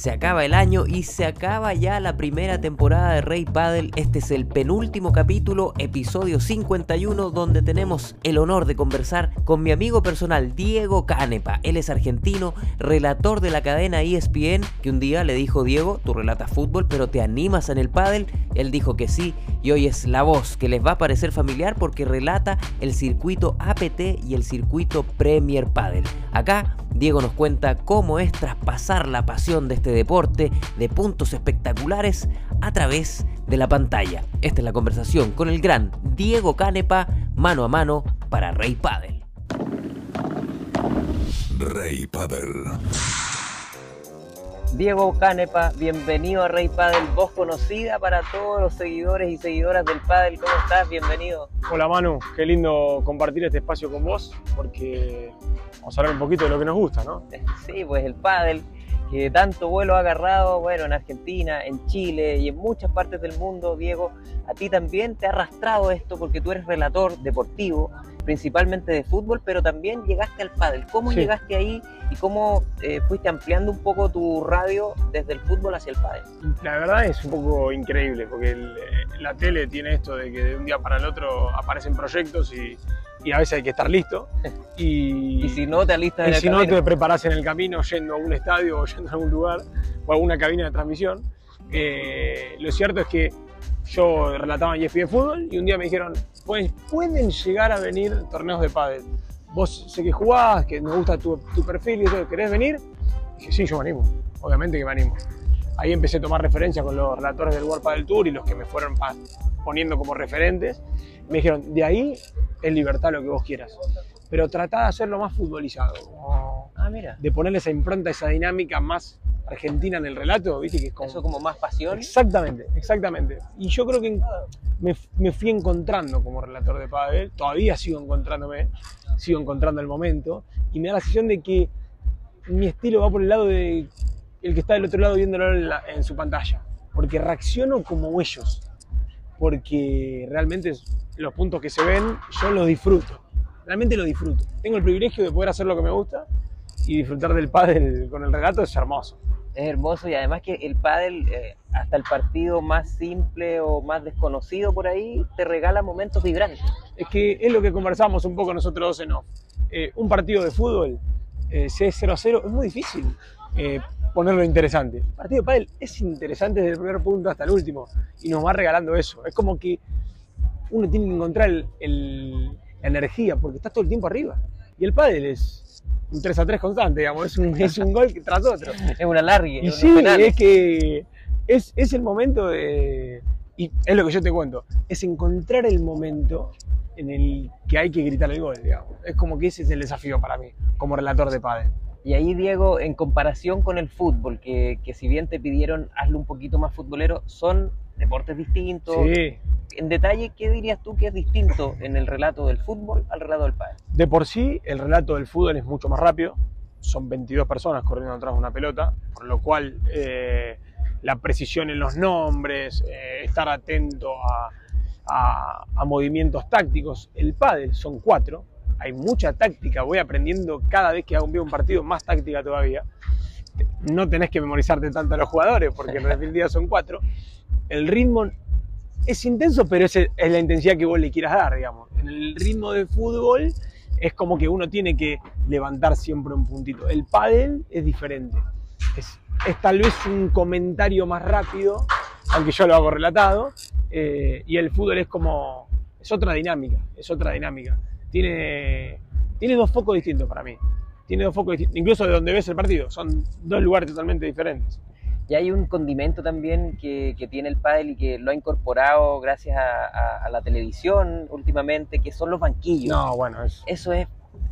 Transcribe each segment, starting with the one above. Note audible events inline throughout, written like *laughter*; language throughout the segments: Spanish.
Se acaba el año y se acaba ya la primera temporada de Rey Paddle. Este es el penúltimo capítulo, episodio 51, donde tenemos el honor de conversar con mi amigo personal Diego Canepa. Él es argentino, relator de la cadena ESPN, que un día le dijo Diego, tú relatas fútbol, pero te animas en el paddle. Él dijo que sí y hoy es la voz que les va a parecer familiar porque relata el circuito APT y el circuito Premier Paddle. Acá Diego nos cuenta cómo es traspasar la pasión de este deporte de puntos espectaculares a través de la pantalla. Esta es la conversación con el gran Diego Canepa, mano a mano para Rey Paddle. Rey Paddle. Diego Canepa, bienvenido a Rey Paddle, voz conocida para todos los seguidores y seguidoras del Paddle. ¿Cómo estás? Bienvenido. Hola Manu, qué lindo compartir este espacio con vos, porque vamos a hablar un poquito de lo que nos gusta, ¿no? Sí, pues el Paddle, que tanto vuelo ha agarrado, bueno, en Argentina, en Chile y en muchas partes del mundo, Diego, a ti también te ha arrastrado esto porque tú eres relator deportivo, principalmente de fútbol, pero también llegaste al pádel. ¿Cómo Sí. llegaste ahí y cómo eh, fuiste ampliando un poco tu radio desde el fútbol hacia el pádel? La verdad es un poco increíble, porque el- eh, la tele tiene esto de que de un día para el otro aparecen proyectos y, y a veces hay que estar listo. *laughs* Y, Y si no, te alistas en y el si no camino. te preparás en el camino yendo a un estadio o yendo a algún lugar o a alguna cabina de transmisión. Eh, lo cierto es que yo relataba en ESPN Fútbol y un día me dijeron, pues pueden llegar a venir torneos de pádel. Vos sé que jugás, que nos gusta tu, tu perfil y eso, ¿querés venir? dije, sí, yo me animo, obviamente que me animo. Ahí empecé a tomar referencia con los relatores del World Padel Tour y los que me fueron poniendo como referentes. Me dijeron, de ahí es libertad lo que vos quieras. Pero tratá de hacerlo más futbolizado, Ah, mira. de ponerle esa impronta, esa dinámica más argentina en el relato, ¿viste? Que es como... Eso como más pasión. Exactamente, exactamente. Y yo creo que me, me fui encontrando como relator de pádel, todavía sigo encontrándome, sigo encontrando el momento, y me da la sensación de que mi estilo va por el lado de el que está del otro lado viéndolo en, la- en su pantalla, porque reacciono como ellos, porque realmente los puntos que se ven yo los disfruto, realmente los disfruto. Tengo el privilegio de poder hacer lo que me gusta y disfrutar del pádel con el relato es hermoso. Es hermoso y además que el pádel, eh, hasta el partido más simple o más desconocido por ahí, te regala momentos vibrantes. es que es lo que conversamos un poco nosotros dos en off. Eh, un partido de fútbol, eh, si es 0 a 0, es muy difícil ponerlo interesante. El partido de pádel es interesante desde el primer punto hasta el último y nos va regalando eso. Es como que uno tiene que encontrar el- la energía porque estás todo el tiempo arriba. Y el pádel es un 3 a 3 constante, digamos, es un, es un gol tras otro. *laughs* Es una larga. Y sí, es que es, es el momento de. Y es lo que yo te cuento, es encontrar el momento en el que hay que gritar el gol, digamos. Es como que ese es el desafío para mí, como relator de padre. Y ahí, Diego, en comparación con el fútbol, que, que si bien te pidieron hazlo un poquito más futbolero, son deportes distintos. Sí. En detalle, ¿qué dirías tú que es distinto en el relato del fútbol al relato del pádel? De por sí, el relato del fútbol es mucho más rápido. Son 22 personas corriendo atrás de una pelota, con lo cual eh, la precisión en los nombres, eh, estar atento a, a- a movimientos tácticos. El pádel son cuatro, hay mucha táctica, voy aprendiendo cada vez que hago un, partido más táctica todavía. No tenés que memorizarte tanto a los jugadores, porque en definitiva son cuatro. El ritmo es intenso, pero es, es la intensidad que vos le quieras dar, digamos. En el ritmo de fútbol es como que uno tiene que levantar siempre un puntito. El pádel es diferente. Es, tal vez un comentario más rápido, aunque yo lo hago relatado, eh, y el fútbol es como, es otra dinámica, es otra dinámica. Tiene, tiene dos focos distintos para mí. Tiene dos focos distintos, incluso de donde ves el partido, son dos lugares totalmente diferentes. Y hay un condimento también que, que tiene el pádel y que lo ha incorporado gracias a, a- a la televisión últimamente, que son los banquillos. No, bueno, es, Eso es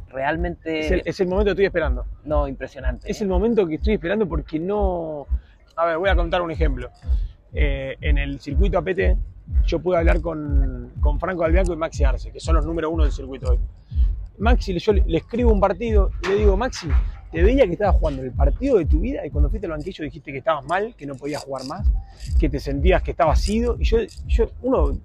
realmente es el, es el momento que estoy esperando. no impresionante. Es el momento que estoy esperando porque no. A ver, voy a contar un ejemplo. Eh, en el circuito APT, yo pude hablar con, con Franco Albianco y Maxi Arce, que son los número uno del circuito hoy. Maxi, yo le, le escribo un partido y le digo, Maxi, te veía que estabas jugando el partido de tu vida y cuando fuiste al banquillo dijiste que estabas mal, que no podías jugar más, que te sentías que estabas ido. Y yo, yo uno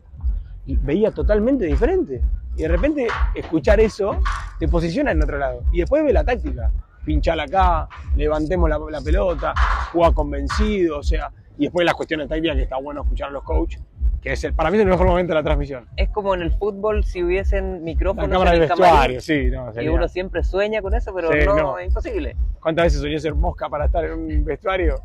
veía totalmente diferente. Y de repente escuchar eso te posiciona en otro lado. Y después ve la táctica. pinchala acá, levantemos la, la pelota, juega convencido, o sea, y después las cuestiones tácticas que está bueno escuchar a los coaches, que es el, para mí es el mejor momento de la transmisión. Es como en el fútbol si hubiesen La micrófonos cámara en el vestuario, sí, no, y uno siempre sueña con eso, pero Sí, no, no. es imposible. ¿Cuántas veces soñé ser mosca para estar en un vestuario?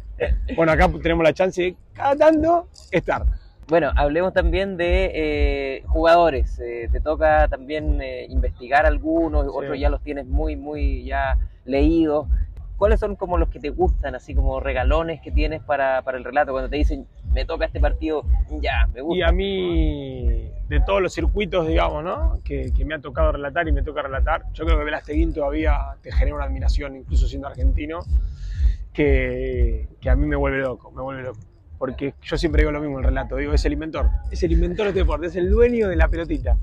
Bueno, acá tenemos la chance de cada tanto estar. Bueno, hablemos también de eh, jugadores. Eh, te toca también eh, investigar algunos, otros ya los tienes muy, muy ya leídos. ¿Cuáles son como los que te gustan, así como regalones que tienes para, para el relato? Cuando te dicen, me toca este partido, ya, me Y gusta. a mí, de todos los circuitos, digamos, ¿no? Que, que me ha tocado relatar y me toca relatar, yo creo que Velasteguín todavía te genera una admiración, incluso siendo argentino, que, que a mí me vuelve loco, me vuelve loco. Porque yo siempre digo lo mismo en el relato, digo, es el inventor, es el inventor de este deporte, es el dueño de la pelotita.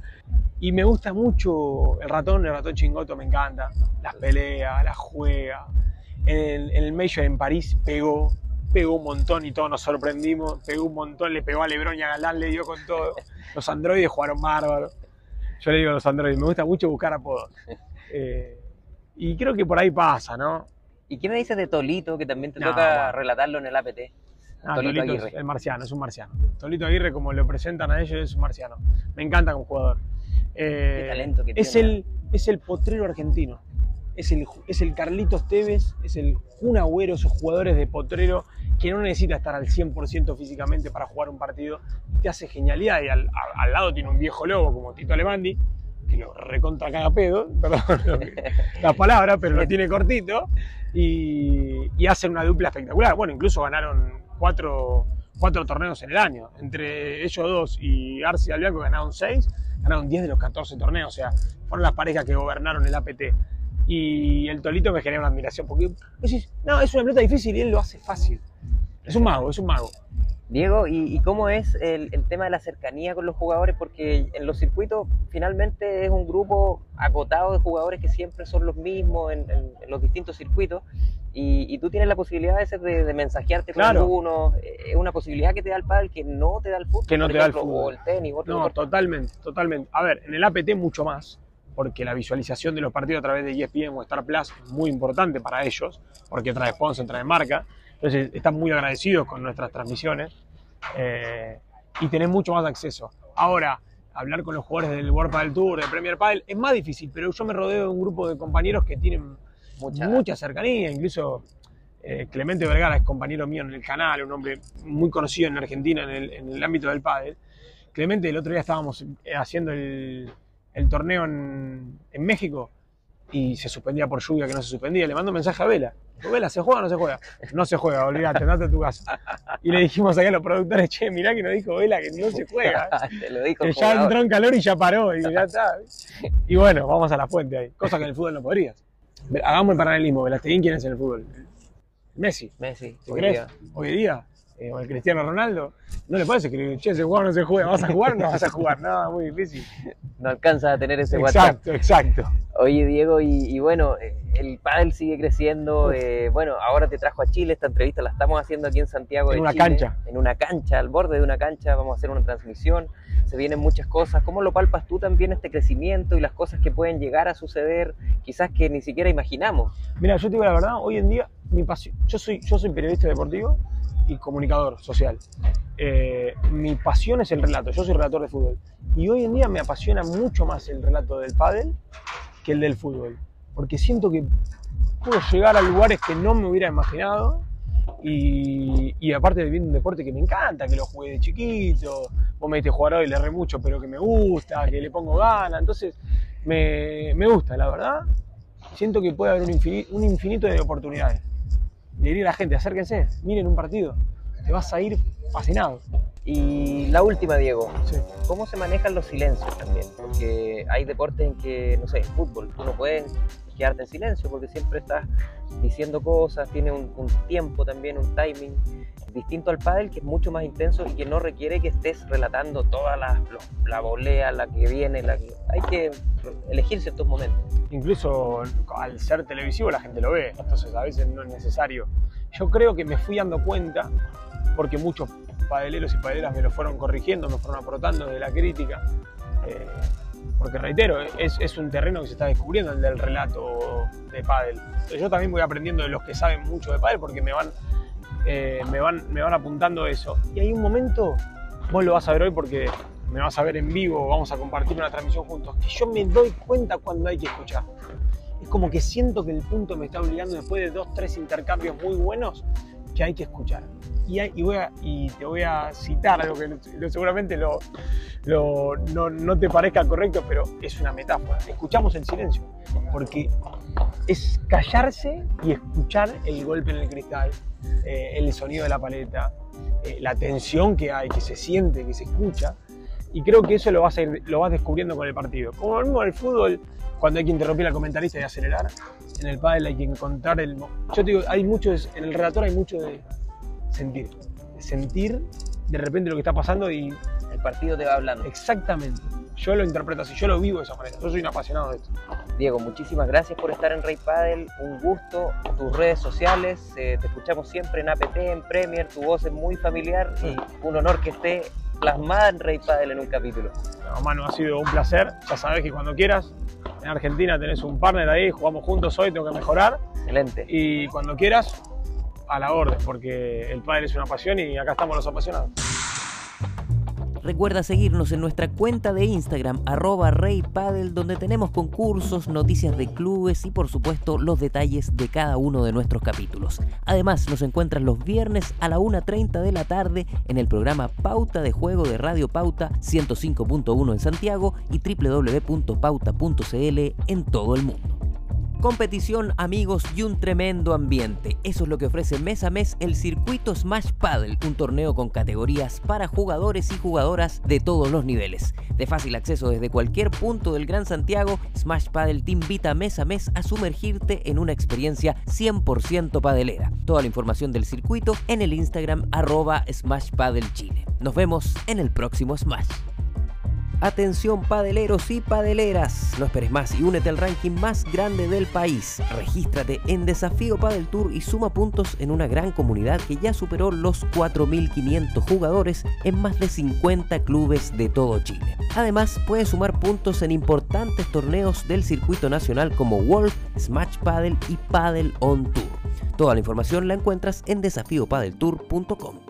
Y me gusta mucho el ratón, el ratón chingoto me encanta, las peleas, las juega. En el, en Major en París pegó, pegó un montón y todos nos sorprendimos, pegó un montón, le pegó a Lebron y a Galán, le dio con todo. Los androides jugaron bárbaro. Yo le digo a los androides, me gusta mucho buscar apodos. *laughs* Eh, y creo que por ahí pasa, ¿no? ¿Y qué me dices de Tolito, que también te No, toca bueno. relatarlo en el APT? Ah, Tolito Tolito es Aguirre. el marciano, es un marciano. Tolito Aguirre, como lo presentan a ellos, es un marciano. Me encanta como jugador. Eh, Qué talento que es tiene. el, es el potrero argentino. Es el, es el Carlitos Tevez, es el Kun Agüero, esos jugadores de potrero que no necesita estar al 100% físicamente para jugar un partido te hace genialidad. Y al, lado tiene un viejo lobo como Tito Alemandi, que lo recontra caga pedo, *laughs* perdón lo que- la palabra, pero lo tiene cortito y, y hacen una dupla espectacular. Bueno, incluso ganaron cuatro, cuatro torneos en el año. Entre ellos dos y Arce y Albiaco ganaron seis, ganaron 10 de los 14 torneos. O sea, fueron las parejas que gobernaron el APT. Y el Tolito me genera una admiración porque decís, no, es una pelota difícil y él lo hace fácil. Es un mago, es un mago. Diego, ¿y, y cómo es el, el tema de la cercanía con los jugadores? Porque en los circuitos finalmente es un grupo acotado de jugadores que siempre son los mismos en, en- en los distintos circuitos y, y tú tienes la posibilidad a veces de, de mensajearte con Claro. algunos. Eh, Es una posibilidad que te da el pádel que no te da el fútbol, Que no te da el fútbol. o el tenis, otro No, deporte. totalmente, totalmente. A ver, en el APT mucho más, porque la visualización de los partidos a través de ESPN o Star Plus es muy importante para ellos, porque trae sponsor, trae marca. Entonces están muy agradecidos con nuestras transmisiones eh, y tenés mucho más acceso. Ahora, hablar con los jugadores del World Padel Tour, de Premier Padel, es más difícil, pero yo me rodeo de un grupo de compañeros que tienen Mucha- mucha, cercanía, incluso eh, Clemente Vergara es compañero mío en el canal, un hombre muy conocido en Argentina en el, en el ámbito del pádel. Clemente, el otro día estábamos eh, haciendo el, el torneo en, en México y se suspendía por lluvia, que no se suspendía. Le mando un mensaje a Vela. Vela, ¿se juega o no se juega? No se juega, olvídate, andate a tu casa. Y le dijimos acá a los productores, che, mirá que nos dijo Vela que no se juega. *laughs* Te lo dijo Que ya entró en calor y ya paró, y ya *laughs* está. Y bueno, vamos a la fuente ahí. Cosa que en el fútbol no podrías. Hagamos el paralelismo. Velasteguín, ¿quién es en el fútbol? Messi. Messi, ¿Te hoy crees? día. Hoy día. Eh, o el Cristiano Ronaldo. No le puedes escribir, che, se juega o no se juega. ¿Vas a jugar o no vas a jugar? No, muy difícil. no alcanza a tener ese WhatsApp. Exacto, exacto. Oye, Diego, y, y bueno, eh, el pádel sigue creciendo. eh, bueno, ahora te trajo a Chile. Esta entrevista la estamos haciendo aquí en Santiago En de una Chile, cancha. En una cancha, al borde de una cancha. Vamos a hacer una transmisión. Se vienen muchas cosas. ¿Cómo lo palpas tú también este crecimiento y las cosas que pueden llegar a suceder? Quizás que ni siquiera imaginamos. Mira, yo te digo la verdad, hoy en día mi pasión, yo soy, yo soy periodista deportivo y comunicador social. Eh, mi pasión es el relato, yo soy relator de fútbol. Y hoy en día me apasiona mucho más el relato del pádel que el del fútbol. Porque siento que puedo llegar a lugares que no me hubiera imaginado. Y, aparte de un deporte que me encanta, que lo jugué de chiquito, vos me diste jugar hoy, le erré mucho, pero que me gusta, que le pongo ganas, entonces me, me gusta, la verdad siento que puede haber un infinito de oportunidades. Le diría a la gente, acérquense, miren un partido, te vas a ir fascinado. Y la última, Diego. Sí. ¿Cómo se manejan los silencios también? Porque hay deportes en que, no sé, en fútbol, tú no puedes quedarte en silencio porque siempre estás diciendo cosas, tiene un, un tiempo también, un timing distinto al pádel que es mucho más intenso y que no requiere que estés relatando toda la, lo- la volea, la que viene, la que... hay que elegir ciertos momentos. Incluso al ser televisivo la gente lo ve, entonces a veces no es necesario. Yo creo que me fui dando cuenta, porque muchos padeleros y padeleras me lo fueron corrigiendo, me fueron aportando de la crítica, eh, porque reitero, es, es, un terreno que se está descubriendo el del relato de pádel. Yo también voy aprendiendo de los que saben mucho de pádel porque me van, eh, me van, me van apuntando eso. Y hay un momento, vos lo vas a ver hoy porque me vas a ver en vivo, vamos a compartir una transmisión juntos, que yo me doy cuenta cuando hay que escuchar. Es como que siento que el punto me está obligando después de dos, tres intercambios muy buenos que hay que escuchar. Y, y, te voy a citar algo que seguramente lo, no, te parezca correcto, pero es una metáfora. Escuchamos el silencio, porque es callarse y escuchar el golpe en el cristal, eh, el sonido de la paleta, eh, la tensión que hay, que se siente, que se escucha. Y creo que eso lo vas, a ir, lo vas descubriendo con el partido. Como lo mismo en el fútbol, cuando hay que interrumpir al comentarista y acelerar, en el pádel hay que encontrar el... Yo te digo, hay mucho, en el relator hay mucho de sentir. De sentir de repente lo que está pasando y... El partido te va hablando. Exactamente. Yo lo interpreto así, yo lo vivo de esa manera. Yo soy un apasionado de esto. Diego, muchísimas gracias por estar en Rey Padel. Un gusto. Tus redes sociales, eh, te escuchamos siempre en APT, en Premier. Tu voz es muy familiar y un honor que esté plasmada en Rey Padel en un capítulo. No, Manu, ha sido un placer. Ya sabes que cuando quieras, en Argentina tenés un partner ahí, jugamos juntos hoy, tengo que mejorar. Excelente. Y cuando quieras, a la orden, porque el padre es una pasión y acá estamos los apasionados. Recuerda seguirnos en nuestra cuenta de Instagram, arroba reypadel, donde tenemos concursos, noticias de clubes y por supuesto los detalles de cada uno de nuestros capítulos. Además, nos encuentras los viernes a la 1.30 de la tarde en el programa Pauta de Juego de Radio Pauta 105.1 en Santiago y www.pauta.cl en todo el mundo competición, amigos y un tremendo ambiente. Eso es lo que ofrece mes a mes el circuito Smash Paddle, un torneo con categorías para jugadores y jugadoras de todos los niveles. De fácil acceso desde cualquier punto del Gran Santiago, Smash Paddle te invita mes a mes a sumergirte en una experiencia 100% padelera. Toda la información del circuito en el Instagram arroba Smash Paddle Chile. Nos vemos en el próximo Smash. Atención padeleros y padeleras, no esperes más y únete al ranking más grande del país. Regístrate en Desafío Padel Tour y suma puntos en una gran comunidad que ya superó los 4.500 jugadores en más de 50 clubes de todo Chile. Además, puedes sumar puntos en importantes torneos del circuito nacional como World, Smash Paddle y Paddle on Tour. Toda la información la encuentras en desafíopadeltour.com.